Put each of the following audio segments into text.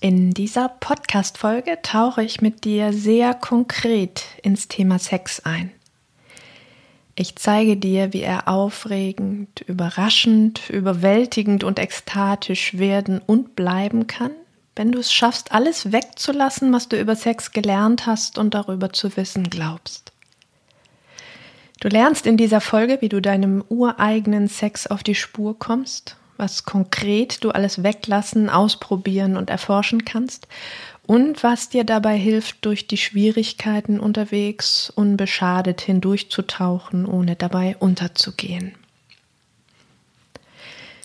In dieser Podcast-Folge tauche ich mit dir sehr konkret ins Thema Sex ein. Ich zeige dir, wie er aufregend, überraschend, überwältigend und ekstatisch werden und bleiben kann, wenn du es schaffst, alles wegzulassen, was du über Sex gelernt hast und darüber zu wissen glaubst. Du lernst in dieser Folge, wie du deinem ureigenen Sex auf die Spur kommst was konkret du alles weglassen, ausprobieren und erforschen kannst und was dir dabei hilft, durch die Schwierigkeiten unterwegs unbeschadet hindurchzutauchen, ohne dabei unterzugehen.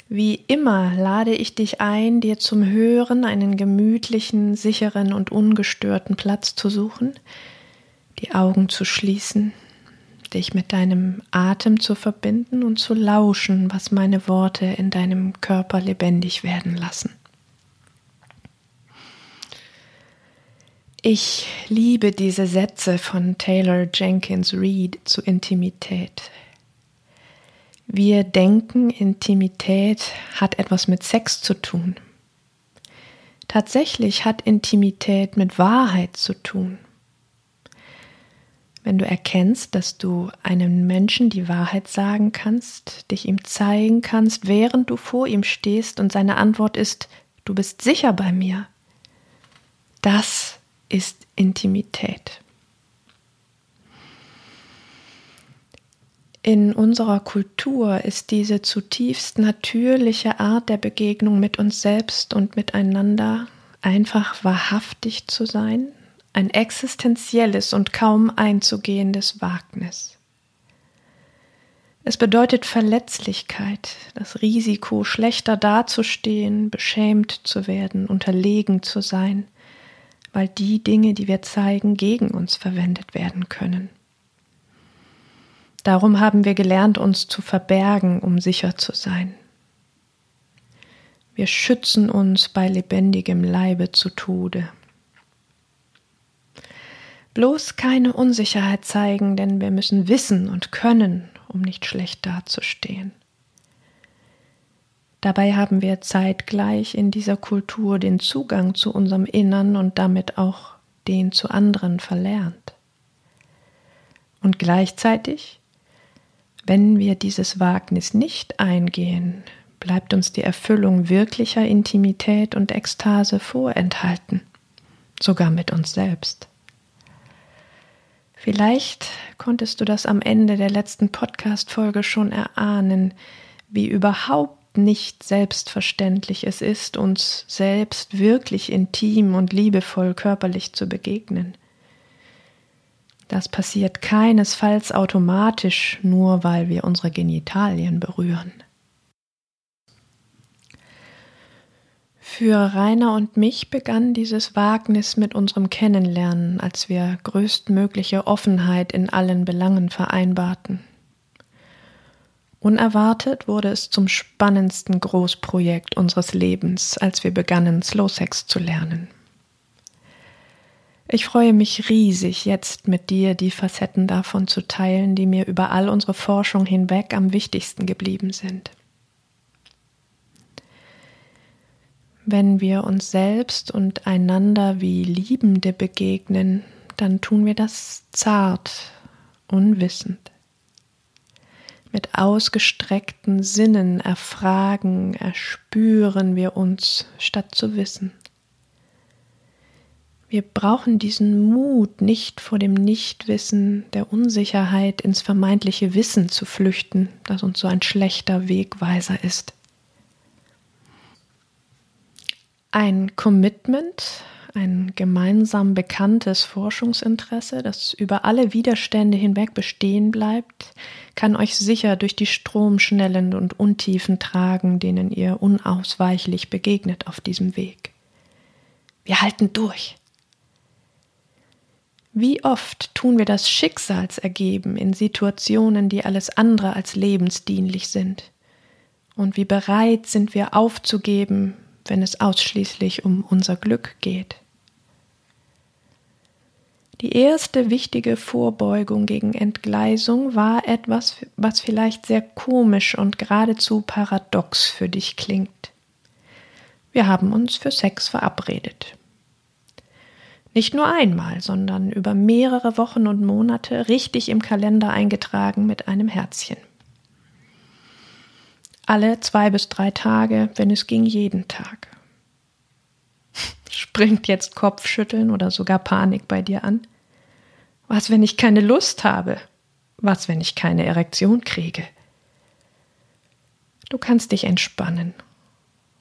Wie immer lade ich dich ein, dir zum Hören einen gemütlichen, sicheren und ungestörten Platz zu suchen, die Augen zu schließen dich mit deinem Atem zu verbinden und zu lauschen, was meine Worte in deinem Körper lebendig werden lassen. Ich liebe diese Sätze von Taylor Jenkins Reid zu Intimität. Wir denken, Intimität hat etwas mit Sex zu tun. Tatsächlich hat Intimität mit Wahrheit zu tun wenn du erkennst, dass du einem Menschen die Wahrheit sagen kannst, dich ihm zeigen kannst, während du vor ihm stehst und seine Antwort ist, du bist sicher bei mir. Das ist Intimität. In unserer Kultur ist diese zutiefst natürliche Art der Begegnung mit uns selbst und miteinander einfach wahrhaftig zu sein, ein existenzielles und kaum einzugehendes Wagnis. Es bedeutet Verletzlichkeit, das Risiko, schlechter dazustehen, beschämt zu werden, unterlegen zu sein, weil die Dinge, die wir zeigen, gegen uns verwendet werden können. Darum haben wir gelernt, uns zu verbergen, um sicher zu sein. Wir schützen uns bei lebendigem Leibe zu Tode. Bloß keine Unsicherheit zeigen, denn wir müssen wissen und können, um nicht schlecht dazustehen. Dabei haben wir zeitgleich in dieser Kultur den Zugang zu unserem Innern und damit auch den zu anderen verlernt. Und gleichzeitig, wenn wir dieses Wagnis nicht eingehen, bleibt uns die Erfüllung wirklicher Intimität und Ekstase vorenthalten, sogar mit uns selbst. Vielleicht konntest du das am Ende der letzten Podcast-Folge schon erahnen, wie überhaupt nicht selbstverständlich es ist, uns selbst wirklich intim und liebevoll körperlich zu begegnen. Das passiert keinesfalls automatisch, nur weil wir unsere Genitalien berühren. Für Rainer und mich begann dieses Wagnis mit unserem Kennenlernen, als wir größtmögliche Offenheit in allen Belangen vereinbarten. Unerwartet wurde es zum spannendsten Großprojekt unseres Lebens, als wir begannen, Slow Sex zu lernen. Ich freue mich riesig, jetzt mit dir die Facetten davon zu teilen, die mir über all unsere Forschung hinweg am wichtigsten geblieben sind. Wenn wir uns selbst und einander wie Liebende begegnen, dann tun wir das zart, unwissend. Mit ausgestreckten Sinnen erfragen, erspüren wir uns, statt zu wissen. Wir brauchen diesen Mut, nicht vor dem Nichtwissen, der Unsicherheit ins vermeintliche Wissen zu flüchten, das uns so ein schlechter Wegweiser ist. Ein Commitment, ein gemeinsam bekanntes Forschungsinteresse, das über alle Widerstände hinweg bestehen bleibt, kann euch sicher durch die Stromschnellen und Untiefen tragen, denen ihr unausweichlich begegnet auf diesem Weg. Wir halten durch. Wie oft tun wir das Schicksalsergeben in Situationen, die alles andere als lebensdienlich sind? Und wie bereit sind wir aufzugeben, wenn es ausschließlich um unser Glück geht? Die erste wichtige Vorbeugung gegen Entgleisung war etwas, was vielleicht sehr komisch und geradezu paradox für dich klingt. Wir haben uns für Sex verabredet. Nicht nur einmal, sondern über mehrere Wochen und Monate richtig im Kalender eingetragen mit einem Herzchen. Alle zwei bis drei Tage, wenn es ging, jeden Tag. Springt jetzt Kopfschütteln oder sogar Panik bei dir an? Was, wenn ich keine Lust habe? Was, wenn ich keine Erektion kriege? Du kannst dich entspannen.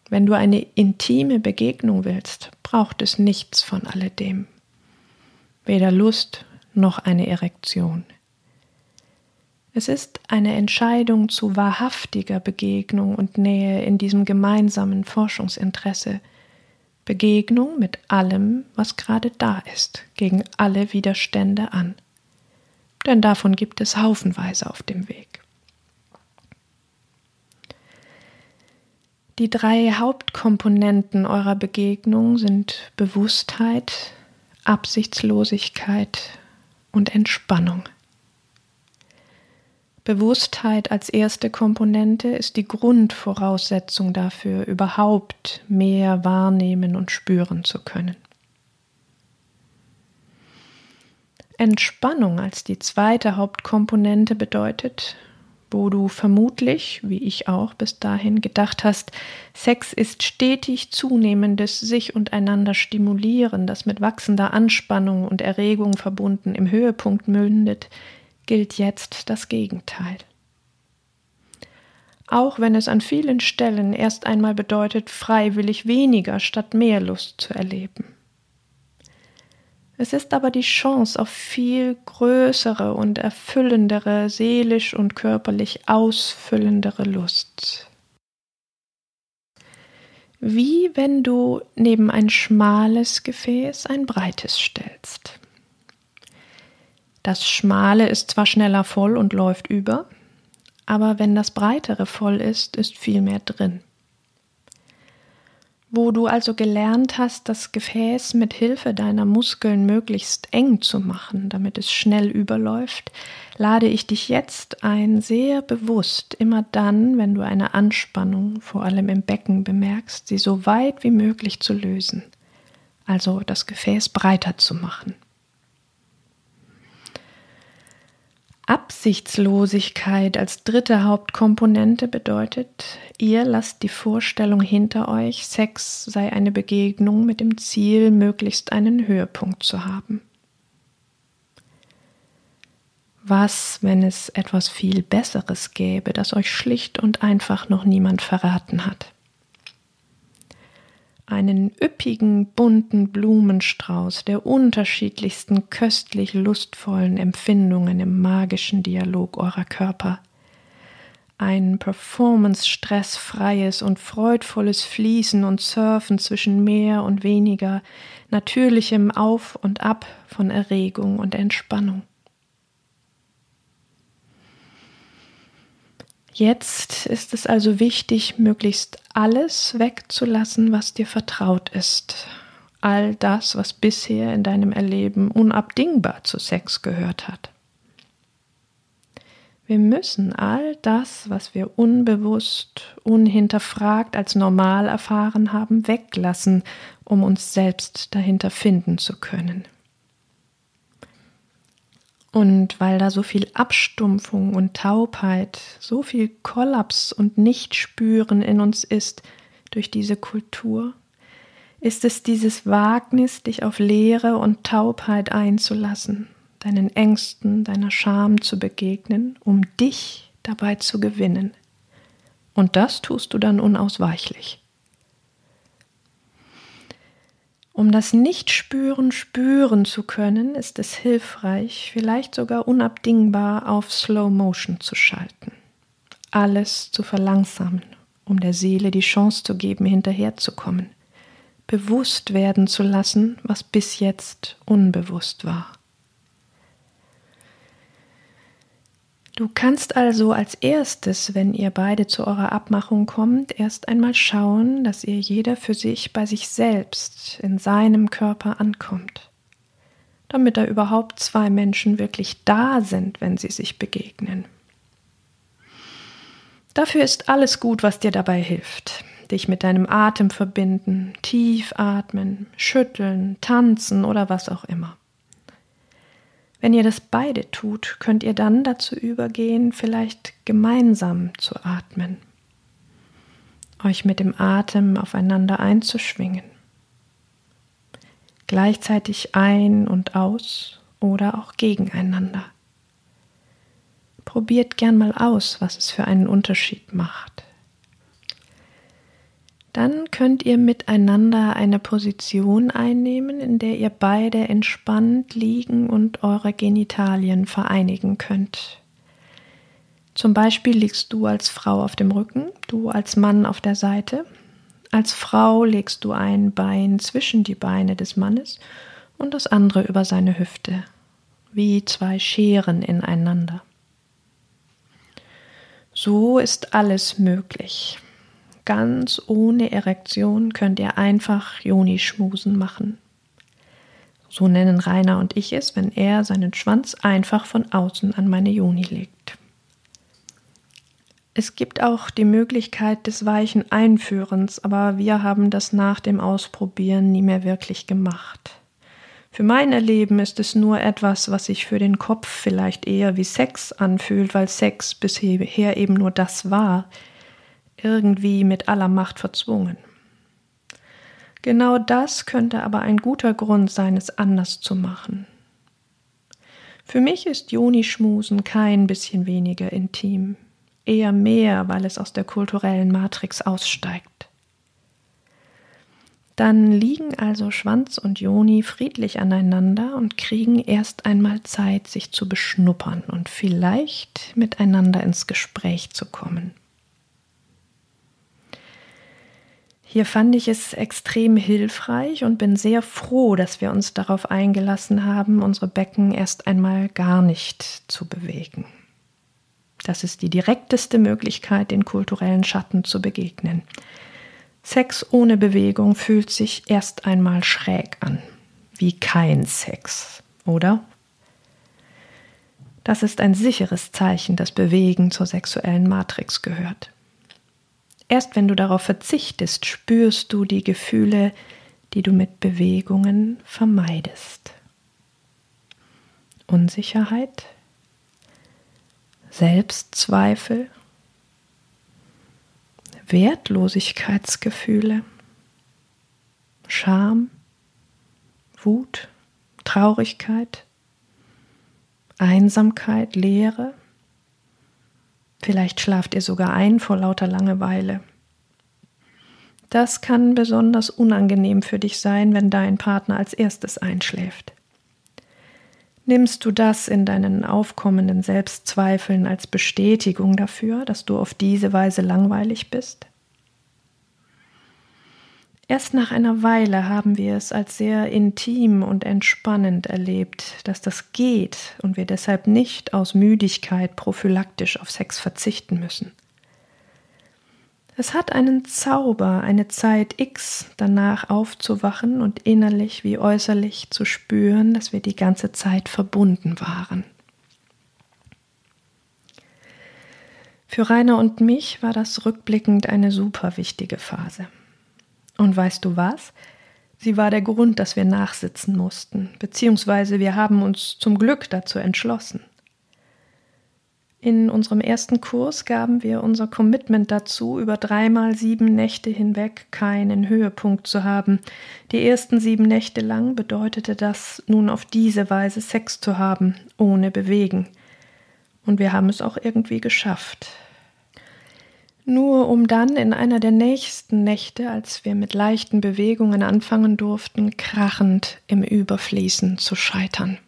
Wenn du eine intime Begegnung willst, braucht es nichts von alledem. Weder Lust noch eine Erektion. Es ist eine Entscheidung zu wahrhaftiger Begegnung und Nähe in diesem gemeinsamen Forschungsinteresse, Begegnung mit allem, was gerade da ist, gegen alle Widerstände an. Denn davon gibt es haufenweise auf dem Weg. Die drei Hauptkomponenten eurer Begegnung sind Bewusstheit, Absichtslosigkeit und Entspannung. Bewusstheit als erste Komponente ist die Grundvoraussetzung dafür, überhaupt mehr wahrnehmen und spüren zu können. Entspannung als die zweite Hauptkomponente bedeutet, wo du vermutlich, wie ich auch bis dahin gedacht hast, Sex ist stetig zunehmendes sich und einander stimulieren, das mit wachsender Anspannung und Erregung verbunden im Höhepunkt mündet, gilt jetzt das Gegenteil. Auch wenn es an vielen Stellen erst einmal bedeutet, freiwillig weniger statt mehr Lust zu erleben. Es ist aber die Chance auf viel größere und erfüllendere, seelisch und körperlich ausfüllendere Lust. Wie wenn du neben ein schmales Gefäß ein breites stellst. Das Schmale ist zwar schneller voll und läuft über, aber wenn das Breitere voll ist, ist viel mehr drin. Wo du also gelernt hast, das Gefäß mit Hilfe deiner Muskeln möglichst eng zu machen, damit es schnell überläuft, lade ich dich jetzt ein, sehr bewusst, immer dann, wenn du eine Anspannung, vor allem im Becken, bemerkst, sie so weit wie möglich zu lösen, also das Gefäß breiter zu machen. Absichtslosigkeit als dritte Hauptkomponente bedeutet, ihr lasst die Vorstellung hinter euch, Sex sei eine Begegnung mit dem Ziel, möglichst einen Höhepunkt zu haben. Was, wenn es etwas viel Besseres gäbe, das euch schlicht und einfach noch niemand verraten hat? Einen üppigen, bunten Blumenstrauß der unterschiedlichsten köstlich lustvollen Empfindungen im magischen Dialog eurer Körper. Ein performance-stressfreies und freudvolles Fließen und Surfen zwischen mehr und weniger natürlichem Auf und Ab von Erregung und Entspannung. Jetzt ist es also wichtig, möglichst alles wegzulassen, was dir vertraut ist. All das, was bisher in deinem Erleben unabdingbar zu Sex gehört hat. Wir müssen all das, was wir unbewusst, unhinterfragt als normal erfahren haben, weglassen, um uns selbst dahinter finden zu können. Und weil da so viel Abstumpfung und Taubheit, so viel Kollaps und Nichtspüren in uns ist durch diese Kultur, ist es dieses Wagnis, dich auf Leere und Taubheit einzulassen, deinen Ängsten, deiner Scham zu begegnen, um dich dabei zu gewinnen. Und das tust du dann unausweichlich. Um das Nichtspüren spüren zu können, ist es hilfreich, vielleicht sogar unabdingbar auf Slow Motion zu schalten. Alles zu verlangsamen, um der Seele die Chance zu geben, hinterherzukommen, bewusst werden zu lassen, was bis jetzt unbewusst war. Du kannst also als erstes, wenn ihr beide zu eurer Abmachung kommt, erst einmal schauen, dass ihr jeder für sich bei sich selbst in seinem Körper ankommt, damit da überhaupt zwei Menschen wirklich da sind, wenn sie sich begegnen. Dafür ist alles gut, was dir dabei hilft. Dich mit deinem Atem verbinden, tief atmen, schütteln, tanzen oder was auch immer. Wenn ihr das beide tut, könnt ihr dann dazu übergehen, vielleicht gemeinsam zu atmen, euch mit dem Atem aufeinander einzuschwingen, gleichzeitig ein und aus oder auch gegeneinander. Probiert gern mal aus, was es für einen Unterschied macht. Dann könnt ihr miteinander eine Position einnehmen, in der ihr beide entspannt liegen und eure Genitalien vereinigen könnt. Zum Beispiel liegst du als Frau auf dem Rücken, du als Mann auf der Seite. Als Frau legst du ein Bein zwischen die Beine des Mannes und das andere über seine Hüfte, wie zwei Scheren ineinander. So ist alles möglich. Ganz ohne Erektion könnt ihr einfach Joni-Schmusen machen. So nennen Rainer und ich es, wenn er seinen Schwanz einfach von außen an meine Joni legt. Es gibt auch die Möglichkeit des weichen Einführens, aber wir haben das nach dem Ausprobieren nie mehr wirklich gemacht. Für mein Erleben ist es nur etwas, was sich für den Kopf vielleicht eher wie Sex anfühlt, weil Sex bisher eben nur das war, irgendwie mit aller Macht verzwungen. Genau das könnte aber ein guter Grund sein, es anders zu machen. Für mich ist Joni-Schmusen kein bisschen weniger intim, eher mehr, weil es aus der kulturellen Matrix aussteigt. Dann liegen also Schwanz und Joni friedlich aneinander und kriegen erst einmal Zeit, sich zu beschnuppern und vielleicht miteinander ins Gespräch zu kommen. Hier fand ich es extrem hilfreich und bin sehr froh, dass wir uns darauf eingelassen haben, unsere Becken erst einmal gar nicht zu bewegen. Das ist die direkteste Möglichkeit, den kulturellen Schatten zu begegnen. Sex ohne Bewegung fühlt sich erst einmal schräg an, wie kein Sex, oder? Das ist ein sicheres Zeichen, dass Bewegen zur sexuellen Matrix gehört. Erst wenn du darauf verzichtest, spürst du die Gefühle, die du mit Bewegungen vermeidest. Unsicherheit, Selbstzweifel, Wertlosigkeitsgefühle, Scham, Wut, Traurigkeit, Einsamkeit, Leere, Vielleicht schlaft ihr sogar ein vor lauter Langeweile. Das kann besonders unangenehm für dich sein, wenn dein Partner als erstes einschläft. Nimmst du das in deinen aufkommenden Selbstzweifeln als Bestätigung dafür, dass du auf diese Weise langweilig bist? Erst nach einer Weile haben wir es als sehr intim und entspannend erlebt, dass das geht und wir deshalb nicht aus Müdigkeit prophylaktisch auf Sex verzichten müssen. Es hat einen Zauber, eine Zeit X danach aufzuwachen und innerlich wie äußerlich zu spüren, dass wir die ganze Zeit verbunden waren. Für Rainer und mich war das rückblickend eine super wichtige Phase. Und weißt du was? Sie war der Grund, dass wir nachsitzen mussten, beziehungsweise wir haben uns zum Glück dazu entschlossen. In unserem ersten Kurs gaben wir unser Commitment dazu, über dreimal sieben Nächte hinweg keinen Höhepunkt zu haben. Die ersten sieben Nächte lang bedeutete das, nun auf diese Weise Sex zu haben, ohne Bewegen. Und wir haben es auch irgendwie geschafft nur um dann in einer der nächsten Nächte, als wir mit leichten Bewegungen anfangen durften, krachend im Überfließen zu scheitern,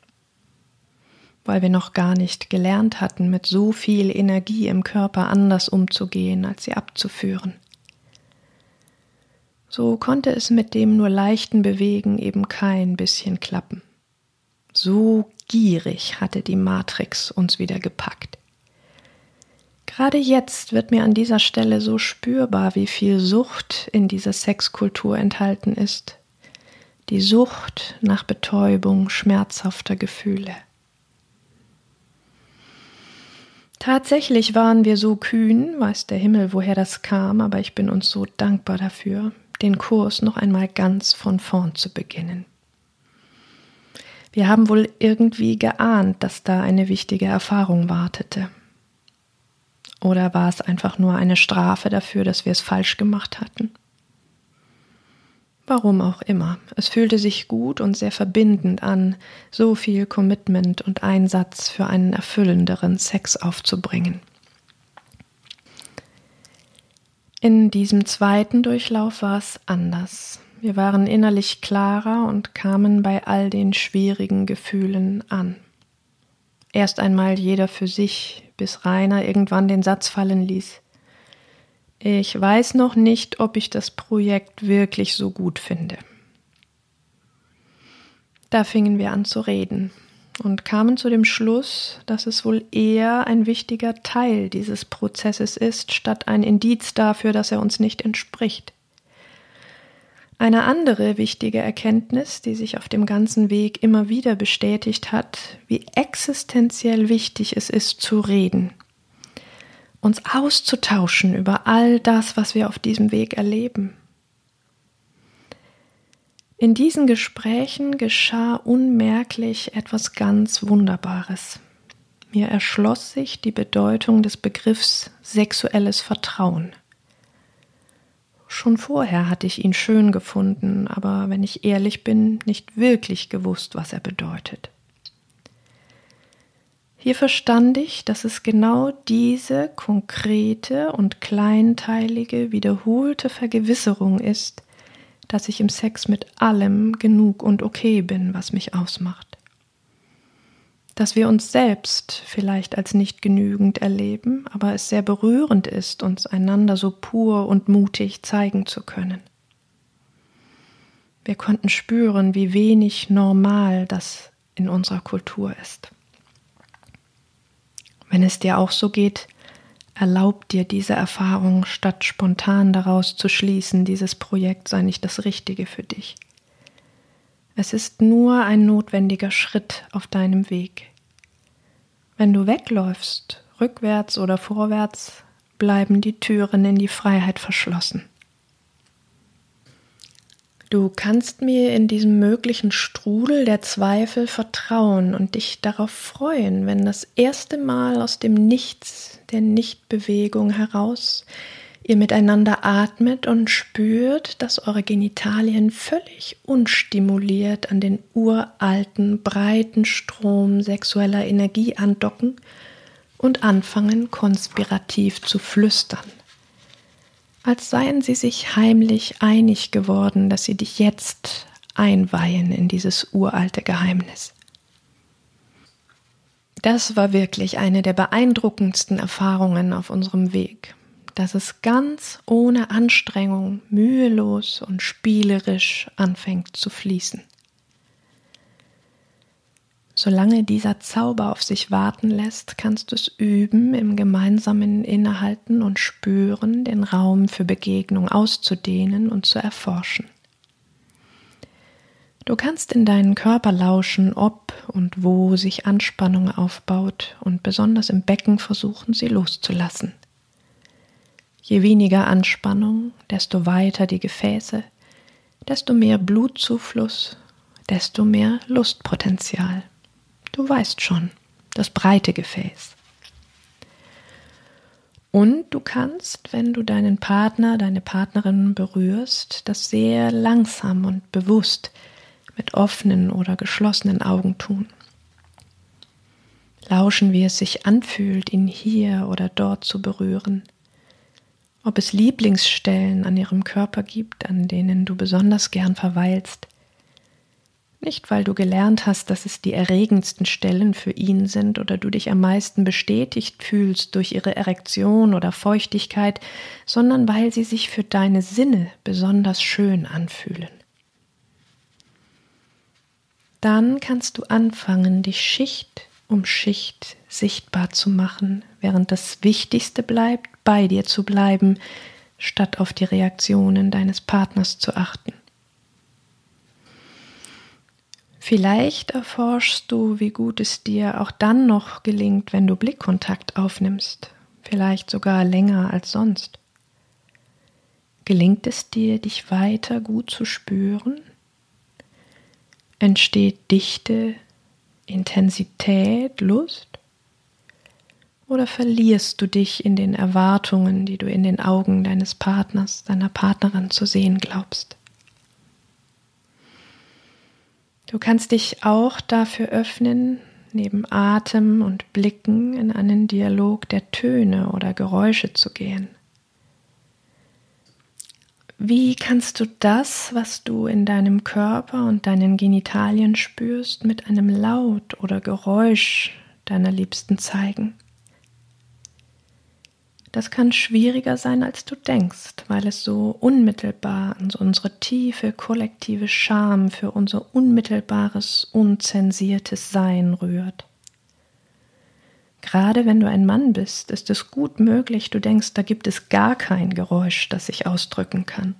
weil wir noch gar nicht gelernt hatten, mit so viel Energie im Körper anders umzugehen, als sie abzuführen. so konnte es mit dem nur leichten Bewegen eben kein bisschen klappen. So gierig hatte die Matrix uns wieder gepackt. Gerade jetzt wird mir an dieser Stelle so spürbar, wie viel Sucht in dieser Sexkultur enthalten ist. Die Sucht nach Betäubung schmerzhafter Gefühle. Tatsächlich waren wir so kühn, weiß der Himmel, woher das kam, aber ich bin uns so dankbar dafür, den Kurs noch einmal ganz von vorn zu beginnen. Wir haben wohl irgendwie geahnt, dass da eine wichtige Erfahrung wartete. Oder war es einfach nur eine Strafe dafür, dass wir es falsch gemacht hatten? Warum auch immer. Es fühlte sich gut und sehr verbindend an, so viel Commitment und Einsatz für einen erfüllenderen Sex aufzubringen. In diesem zweiten Durchlauf war es anders. Wir waren innerlich klarer und kamen bei all den schwierigen Gefühlen an. Erst einmal jeder für sich, bis Rainer irgendwann den Satz fallen ließ. Ich weiß noch nicht, ob ich das Projekt wirklich so gut finde. Da fingen wir an zu reden und kamen zu dem Schluss, dass es wohl eher ein wichtiger Teil dieses Prozesses ist, statt ein Indiz dafür, dass er uns nicht entspricht. Eine andere wichtige Erkenntnis, die sich auf dem ganzen Weg immer wieder bestätigt hat, wie existenziell wichtig es ist zu reden, uns auszutauschen über all das, was wir auf diesem Weg erleben. In diesen Gesprächen geschah unmerklich etwas ganz Wunderbares. Mir erschloss sich die Bedeutung des Begriffs sexuelles Vertrauen. Schon vorher hatte ich ihn schön gefunden, aber wenn ich ehrlich bin, nicht wirklich gewusst, was er bedeutet. Hier verstand ich, dass es genau diese konkrete und kleinteilige, wiederholte Vergewisserung ist, dass ich im Sex mit allem genug und okay bin, was mich ausmacht dass wir uns selbst vielleicht als nicht genügend erleben, aber es sehr berührend ist, uns einander so pur und mutig zeigen zu können. Wir konnten spüren, wie wenig normal das in unserer Kultur ist. Wenn es dir auch so geht, erlaub dir diese Erfahrung, statt spontan daraus zu schließen, dieses Projekt sei nicht das Richtige für dich. Es ist nur ein notwendiger Schritt auf deinem Weg. Wenn du wegläufst, rückwärts oder vorwärts, bleiben die Türen in die Freiheit verschlossen. Du kannst mir in diesem möglichen Strudel der Zweifel vertrauen und dich darauf freuen, wenn das erste Mal aus dem Nichts der Nichtbewegung heraus ihr miteinander atmet und spürt, dass eure Genitalien völlig unstimuliert an den uralten, breiten Strom sexueller Energie andocken und anfangen konspirativ zu flüstern, als seien sie sich heimlich einig geworden, dass sie dich jetzt einweihen in dieses uralte Geheimnis. Das war wirklich eine der beeindruckendsten Erfahrungen auf unserem Weg dass es ganz ohne Anstrengung, mühelos und spielerisch anfängt zu fließen. Solange dieser Zauber auf sich warten lässt, kannst du es üben, im gemeinsamen Innehalten und Spüren den Raum für Begegnung auszudehnen und zu erforschen. Du kannst in deinen Körper lauschen, ob und wo sich Anspannung aufbaut und besonders im Becken versuchen, sie loszulassen. Je weniger Anspannung, desto weiter die Gefäße, desto mehr Blutzufluss, desto mehr Lustpotenzial. Du weißt schon, das breite Gefäß. Und du kannst, wenn du deinen Partner, deine Partnerin berührst, das sehr langsam und bewusst mit offenen oder geschlossenen Augen tun. Lauschen, wie es sich anfühlt, ihn hier oder dort zu berühren ob es Lieblingsstellen an ihrem Körper gibt, an denen du besonders gern verweilst. Nicht, weil du gelernt hast, dass es die erregendsten Stellen für ihn sind oder du dich am meisten bestätigt fühlst durch ihre Erektion oder Feuchtigkeit, sondern weil sie sich für deine Sinne besonders schön anfühlen. Dann kannst du anfangen, dich Schicht um Schicht sichtbar zu machen, während das Wichtigste bleibt, bei dir zu bleiben, statt auf die Reaktionen deines Partners zu achten. Vielleicht erforschst du, wie gut es dir auch dann noch gelingt, wenn du Blickkontakt aufnimmst, vielleicht sogar länger als sonst. Gelingt es dir, dich weiter gut zu spüren? Entsteht Dichte, Intensität, Lust? Oder verlierst du dich in den Erwartungen, die du in den Augen deines Partners, deiner Partnerin zu sehen glaubst? Du kannst dich auch dafür öffnen, neben Atem und Blicken in einen Dialog der Töne oder Geräusche zu gehen. Wie kannst du das, was du in deinem Körper und deinen Genitalien spürst, mit einem Laut oder Geräusch deiner Liebsten zeigen? Das kann schwieriger sein, als du denkst, weil es so unmittelbar an unsere tiefe kollektive Scham für unser unmittelbares, unzensiertes Sein rührt. Gerade wenn du ein Mann bist, ist es gut möglich, du denkst, da gibt es gar kein Geräusch, das sich ausdrücken kann.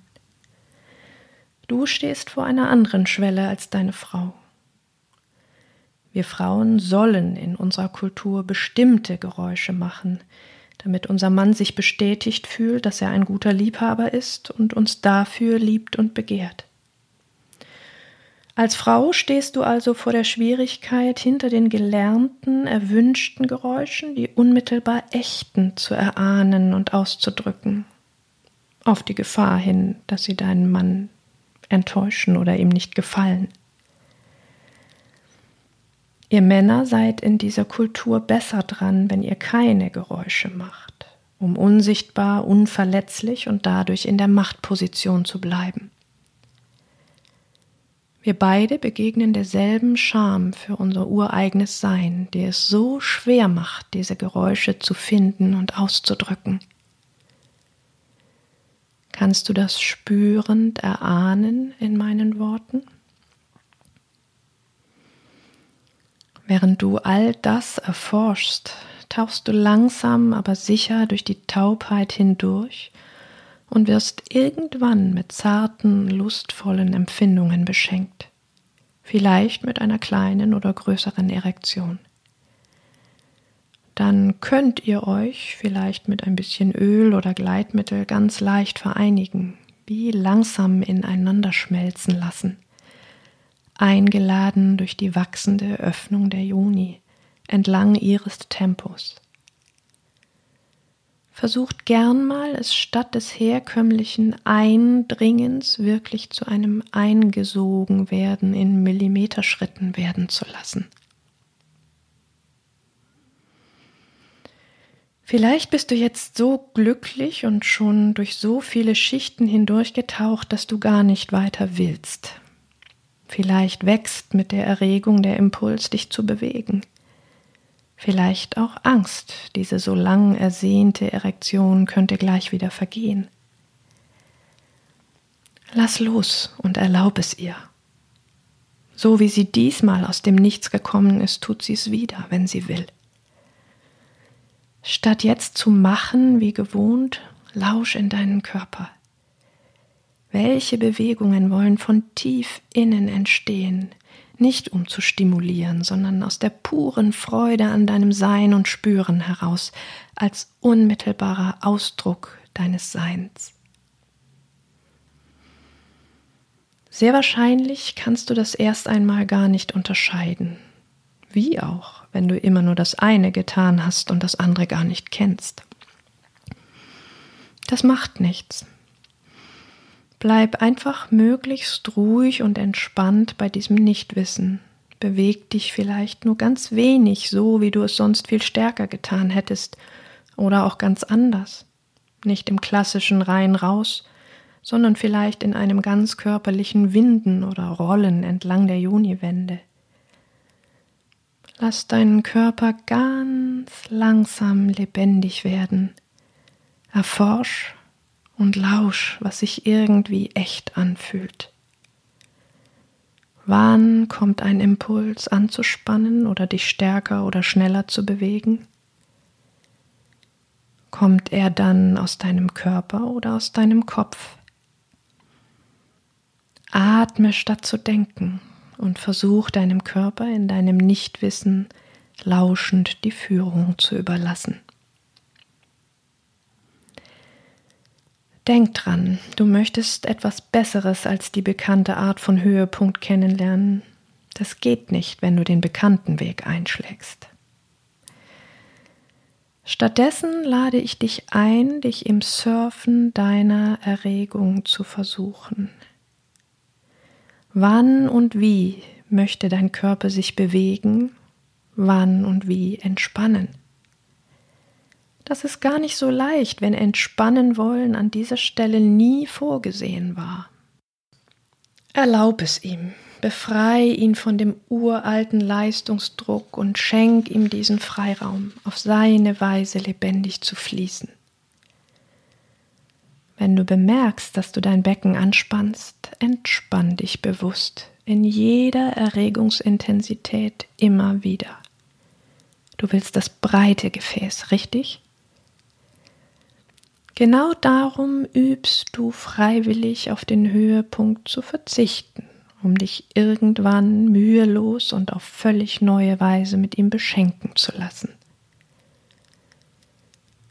Du stehst vor einer anderen Schwelle als deine Frau. Wir Frauen sollen in unserer Kultur bestimmte Geräusche machen, damit unser Mann sich bestätigt fühlt, dass er ein guter Liebhaber ist und uns dafür liebt und begehrt. Als Frau stehst du also vor der Schwierigkeit, hinter den gelernten, erwünschten Geräuschen die unmittelbar echten zu erahnen und auszudrücken, auf die Gefahr hin, dass sie deinen Mann enttäuschen oder ihm nicht gefallen. Ihr Männer seid in dieser Kultur besser dran, wenn ihr keine Geräusche macht, um unsichtbar, unverletzlich und dadurch in der Machtposition zu bleiben. Wir beide begegnen derselben Scham für unser ureigenes Sein, die es so schwer macht, diese Geräusche zu finden und auszudrücken. Kannst du das spürend erahnen in meinen Worten? Während du all das erforschst, tauchst du langsam, aber sicher durch die Taubheit hindurch und wirst irgendwann mit zarten, lustvollen Empfindungen beschenkt, vielleicht mit einer kleinen oder größeren Erektion. Dann könnt ihr euch vielleicht mit ein bisschen Öl oder Gleitmittel ganz leicht vereinigen, wie langsam ineinander schmelzen lassen eingeladen durch die wachsende Öffnung der Juni entlang ihres Tempos. Versucht gern mal, es statt des herkömmlichen Eindringens wirklich zu einem eingesogen werden in Millimeterschritten werden zu lassen. Vielleicht bist du jetzt so glücklich und schon durch so viele Schichten hindurchgetaucht, dass du gar nicht weiter willst, Vielleicht wächst mit der Erregung der Impuls, dich zu bewegen. Vielleicht auch Angst, diese so lang ersehnte Erektion könnte gleich wieder vergehen. Lass los und erlaub es ihr. So wie sie diesmal aus dem Nichts gekommen ist, tut sie es wieder, wenn sie will. Statt jetzt zu machen wie gewohnt, lausch in deinen Körper. Welche Bewegungen wollen von tief innen entstehen, nicht um zu stimulieren, sondern aus der puren Freude an deinem Sein und Spüren heraus, als unmittelbarer Ausdruck deines Seins. Sehr wahrscheinlich kannst du das erst einmal gar nicht unterscheiden. Wie auch, wenn du immer nur das eine getan hast und das andere gar nicht kennst. Das macht nichts. Bleib einfach möglichst ruhig und entspannt bei diesem Nichtwissen. Beweg dich vielleicht nur ganz wenig, so wie du es sonst viel stärker getan hättest, oder auch ganz anders. Nicht im klassischen rein raus, sondern vielleicht in einem ganz körperlichen Winden oder Rollen entlang der Juniwände. Lass deinen Körper ganz langsam lebendig werden. Erforsch und lausch, was sich irgendwie echt anfühlt. Wann kommt ein Impuls anzuspannen oder dich stärker oder schneller zu bewegen? Kommt er dann aus deinem Körper oder aus deinem Kopf? Atme statt zu denken und versuch deinem Körper in deinem Nichtwissen lauschend die Führung zu überlassen. Denk dran, du möchtest etwas Besseres als die bekannte Art von Höhepunkt kennenlernen. Das geht nicht, wenn du den bekannten Weg einschlägst. Stattdessen lade ich dich ein, dich im Surfen deiner Erregung zu versuchen. Wann und wie möchte dein Körper sich bewegen? Wann und wie entspannen? Das ist gar nicht so leicht, wenn Entspannen wollen an dieser Stelle nie vorgesehen war. Erlaub es ihm, befrei ihn von dem uralten Leistungsdruck und schenk ihm diesen Freiraum, auf seine Weise lebendig zu fließen. Wenn du bemerkst, dass du dein Becken anspannst, entspann dich bewusst in jeder Erregungsintensität immer wieder. Du willst das breite Gefäß, richtig? Genau darum übst du freiwillig auf den Höhepunkt zu verzichten, um dich irgendwann mühelos und auf völlig neue Weise mit ihm beschenken zu lassen.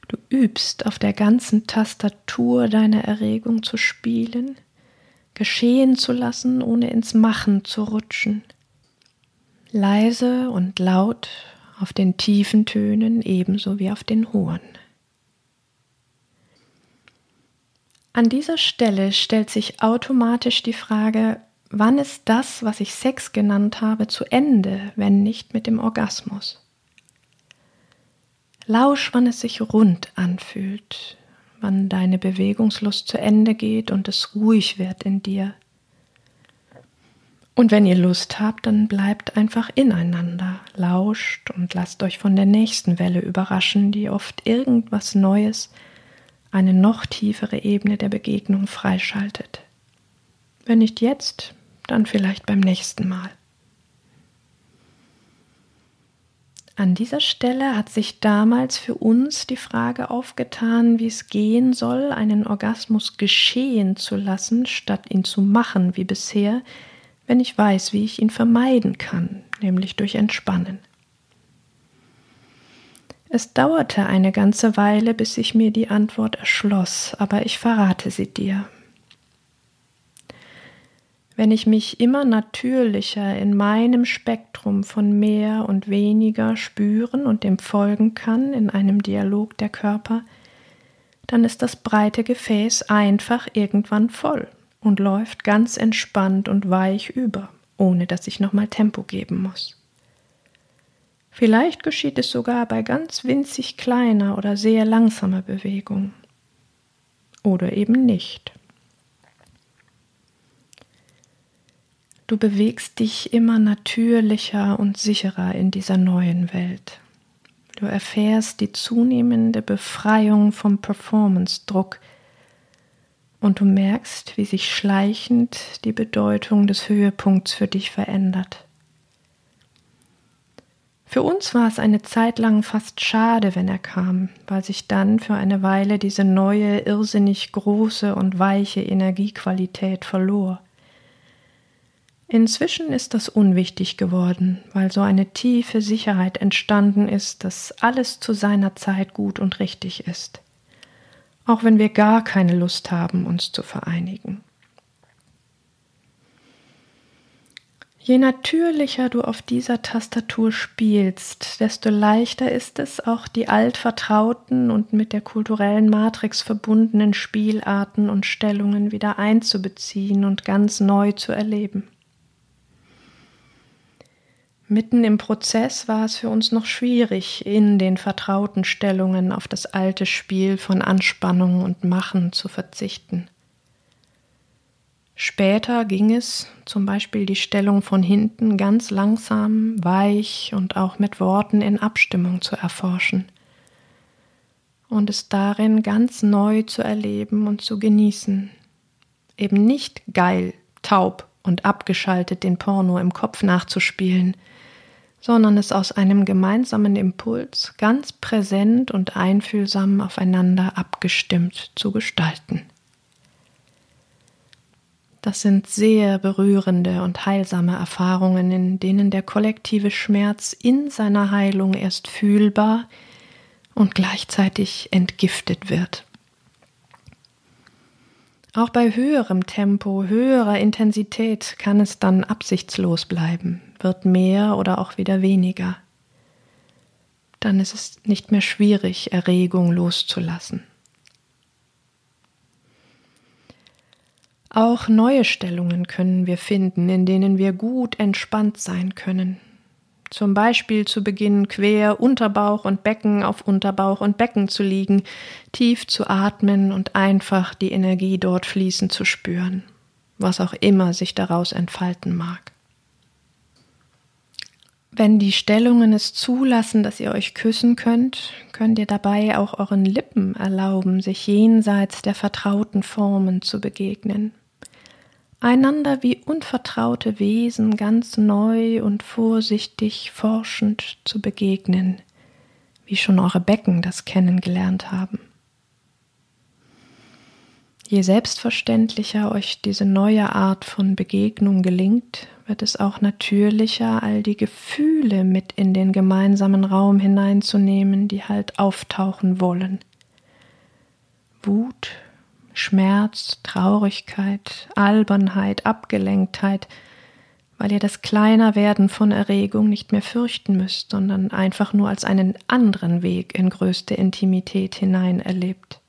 Du übst auf der ganzen Tastatur deine Erregung zu spielen, geschehen zu lassen, ohne ins Machen zu rutschen. Leise und laut auf den tiefen Tönen ebenso wie auf den hohen. An dieser Stelle stellt sich automatisch die Frage, wann ist das, was ich Sex genannt habe, zu Ende, wenn nicht mit dem Orgasmus? Lausch, wann es sich rund anfühlt, wann deine Bewegungslust zu Ende geht und es ruhig wird in dir. Und wenn ihr Lust habt, dann bleibt einfach ineinander, lauscht und lasst euch von der nächsten Welle überraschen, die oft irgendwas Neues, eine noch tiefere Ebene der Begegnung freischaltet. Wenn nicht jetzt, dann vielleicht beim nächsten Mal. An dieser Stelle hat sich damals für uns die Frage aufgetan, wie es gehen soll, einen Orgasmus geschehen zu lassen, statt ihn zu machen wie bisher, wenn ich weiß, wie ich ihn vermeiden kann, nämlich durch Entspannen. Es dauerte eine ganze Weile, bis sich mir die Antwort erschloss, aber ich verrate sie dir. Wenn ich mich immer natürlicher in meinem Spektrum von mehr und weniger spüren und dem folgen kann in einem Dialog der Körper, dann ist das breite Gefäß einfach irgendwann voll und läuft ganz entspannt und weich über, ohne dass ich nochmal Tempo geben muss. Vielleicht geschieht es sogar bei ganz winzig kleiner oder sehr langsamer Bewegung. Oder eben nicht. Du bewegst dich immer natürlicher und sicherer in dieser neuen Welt. Du erfährst die zunehmende Befreiung vom Performance-Druck und du merkst, wie sich schleichend die Bedeutung des Höhepunkts für dich verändert. Für uns war es eine Zeit lang fast schade, wenn er kam, weil sich dann für eine Weile diese neue, irrsinnig große und weiche Energiequalität verlor. Inzwischen ist das unwichtig geworden, weil so eine tiefe Sicherheit entstanden ist, dass alles zu seiner Zeit gut und richtig ist, auch wenn wir gar keine Lust haben, uns zu vereinigen. Je natürlicher du auf dieser Tastatur spielst, desto leichter ist es, auch die altvertrauten und mit der kulturellen Matrix verbundenen Spielarten und Stellungen wieder einzubeziehen und ganz neu zu erleben. Mitten im Prozess war es für uns noch schwierig, in den vertrauten Stellungen auf das alte Spiel von Anspannung und Machen zu verzichten. Später ging es, zum Beispiel die Stellung von hinten, ganz langsam, weich und auch mit Worten in Abstimmung zu erforschen und es darin ganz neu zu erleben und zu genießen. Eben nicht geil, taub und abgeschaltet den Porno im Kopf nachzuspielen, sondern es aus einem gemeinsamen Impuls ganz präsent und einfühlsam aufeinander abgestimmt zu gestalten. Das sind sehr berührende und heilsame Erfahrungen, in denen der kollektive Schmerz in seiner Heilung erst fühlbar und gleichzeitig entgiftet wird. Auch bei höherem Tempo, höherer Intensität kann es dann absichtslos bleiben, wird mehr oder auch wieder weniger. Dann ist es nicht mehr schwierig, Erregung loszulassen. Auch neue Stellungen können wir finden, in denen wir gut entspannt sein können, zum Beispiel zu Beginn quer Unterbauch und Becken auf Unterbauch und Becken zu liegen, tief zu atmen und einfach die Energie dort fließen zu spüren, was auch immer sich daraus entfalten mag. Wenn die Stellungen es zulassen, dass ihr euch küssen könnt, könnt ihr dabei auch euren Lippen erlauben, sich jenseits der vertrauten Formen zu begegnen einander wie unvertraute Wesen ganz neu und vorsichtig forschend zu begegnen, wie schon eure Becken das kennengelernt haben. Je selbstverständlicher euch diese neue Art von Begegnung gelingt, wird es auch natürlicher, all die Gefühle mit in den gemeinsamen Raum hineinzunehmen, die halt auftauchen wollen. Wut, Schmerz, Traurigkeit, Albernheit, Abgelenktheit, weil ihr das Kleinerwerden von Erregung nicht mehr fürchten müsst, sondern einfach nur als einen anderen Weg in größte Intimität hinein erlebt.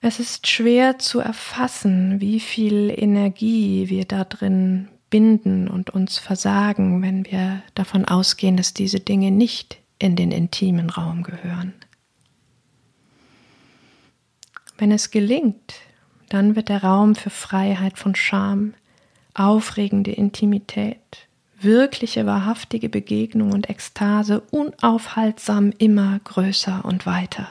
Es ist schwer zu erfassen, wie viel Energie wir da drin binden und uns versagen, wenn wir davon ausgehen, dass diese Dinge nicht in den intimen Raum gehören. Wenn es gelingt, dann wird der Raum für Freiheit von Scham, aufregende Intimität, wirkliche wahrhaftige Begegnung und Ekstase unaufhaltsam immer größer und weiter.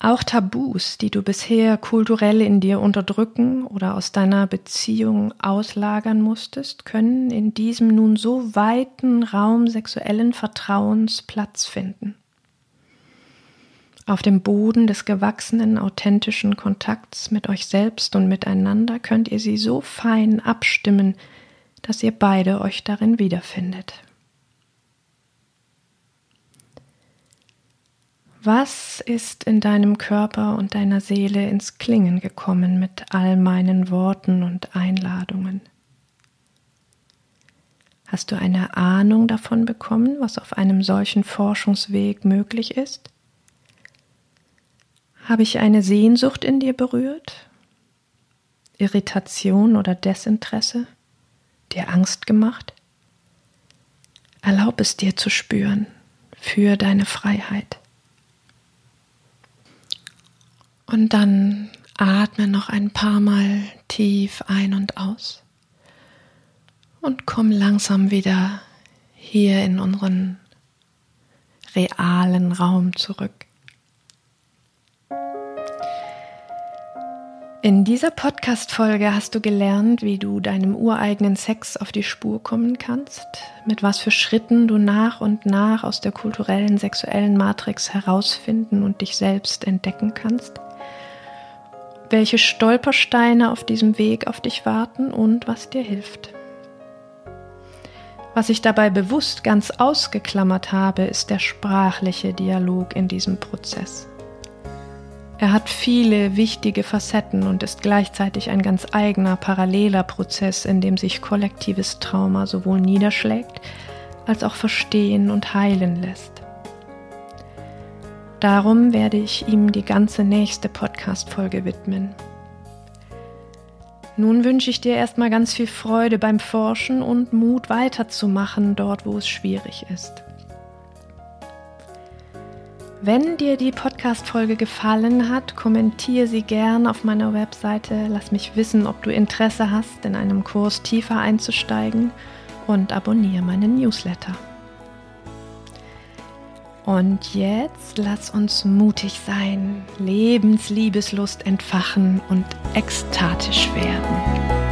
Auch Tabus, die du bisher kulturell in dir unterdrücken oder aus deiner Beziehung auslagern musstest, können in diesem nun so weiten Raum sexuellen Vertrauens Platz finden. Auf dem Boden des gewachsenen, authentischen Kontakts mit euch selbst und miteinander könnt ihr sie so fein abstimmen, dass ihr beide euch darin wiederfindet. Was ist in deinem Körper und deiner Seele ins Klingen gekommen mit all meinen Worten und Einladungen? Hast du eine Ahnung davon bekommen, was auf einem solchen Forschungsweg möglich ist? Habe ich eine Sehnsucht in dir berührt? Irritation oder Desinteresse? Dir Angst gemacht? Erlaub es dir zu spüren für deine Freiheit. Und dann atme noch ein paar Mal tief ein und aus und komm langsam wieder hier in unseren realen Raum zurück. In dieser Podcast-Folge hast du gelernt, wie du deinem ureigenen Sex auf die Spur kommen kannst, mit was für Schritten du nach und nach aus der kulturellen sexuellen Matrix herausfinden und dich selbst entdecken kannst, welche Stolpersteine auf diesem Weg auf dich warten und was dir hilft. Was ich dabei bewusst ganz ausgeklammert habe, ist der sprachliche Dialog in diesem Prozess. Er hat viele wichtige Facetten und ist gleichzeitig ein ganz eigener paralleler Prozess, in dem sich kollektives Trauma sowohl niederschlägt als auch verstehen und heilen lässt. Darum werde ich ihm die ganze nächste Podcast-Folge widmen. Nun wünsche ich dir erstmal ganz viel Freude beim Forschen und Mut weiterzumachen dort, wo es schwierig ist. Wenn dir die Podcast-Folge gefallen hat, kommentiere sie gern auf meiner Webseite. Lass mich wissen, ob du Interesse hast, in einem Kurs tiefer einzusteigen und abonniere meinen Newsletter. Und jetzt lass uns mutig sein, Lebensliebeslust entfachen und ekstatisch werden.